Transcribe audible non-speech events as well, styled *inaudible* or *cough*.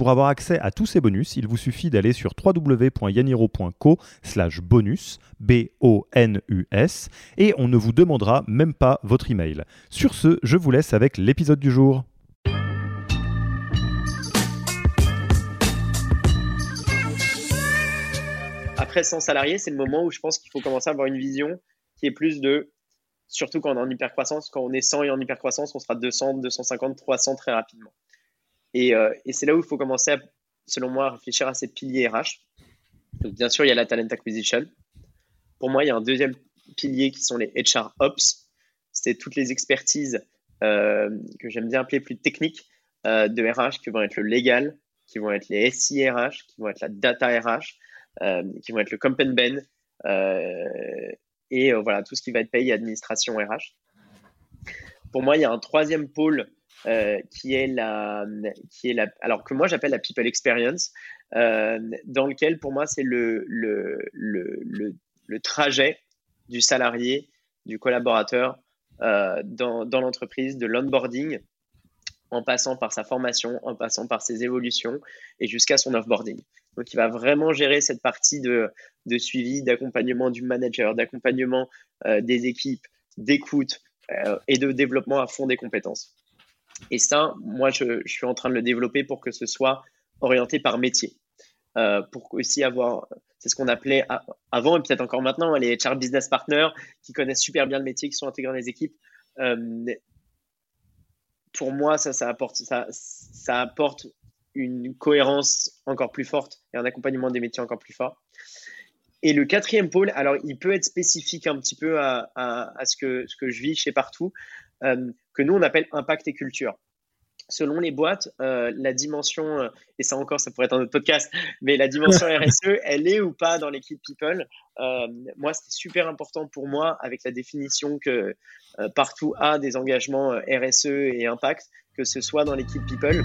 Pour avoir accès à tous ces bonus, il vous suffit d'aller sur www.yaniro.co slash bonus, B-O-N-U-S, et on ne vous demandera même pas votre email. Sur ce, je vous laisse avec l'épisode du jour. Après 100 salariés, c'est le moment où je pense qu'il faut commencer à avoir une vision qui est plus de, surtout quand on est en hypercroissance, quand on est 100 et en hypercroissance, on sera 200, 250, 300 très rapidement. Euh, et, c'est là où il faut commencer, selon moi, à réfléchir à ces piliers RH. Donc, bien sûr, il y a la talent acquisition. Pour moi, il y a un deuxième pilier qui sont les HR Ops. C'est toutes les expertises euh, que j'aime bien appeler plus techniques euh, de RH, qui vont être le légal, qui vont être les SIRH, qui vont être la data RH, qui vont être le comp and ben, et voilà, tout ce qui va être payé administration RH. Pour moi, il y a un troisième pôle euh, qui est la, qui est la, alors que moi j'appelle la people experience, euh, dans lequel pour moi c'est le, le, le, le, trajet du salarié, du collaborateur euh, dans, dans l'entreprise, de l'onboarding, en passant par sa formation, en passant par ses évolutions et jusqu'à son offboarding. Donc, il va vraiment gérer cette partie de, de suivi, d'accompagnement du manager, d'accompagnement des équipes, d'écoute et de développement à fond des compétences. Et ça, moi, je, suis en train de le développer pour que ce soit orienté par métier. Euh, pour aussi avoir, c'est ce qu'on appelait avant et peut-être encore maintenant, les HR business partners qui connaissent super bien le métier, qui sont intégrés dans les équipes. Euh, pour moi, ça, ça apporte, ça, apporte une cohérence encore plus forte et un accompagnement des métiers encore plus fort. Et le quatrième pôle, alors il peut être spécifique un petit peu à, ce, que, ce que je vis chez partout, que nous on appelle impact et culture. Selon les boîtes, euh, la dimension, euh, et ça encore, ça pourrait être un autre podcast, mais la dimension *laughs* RSE, elle est ou pas dans l'équipe People Moi, c'était super important pour moi avec la définition que partout a des engagements RSE et impact, que ce soit dans l'équipe People.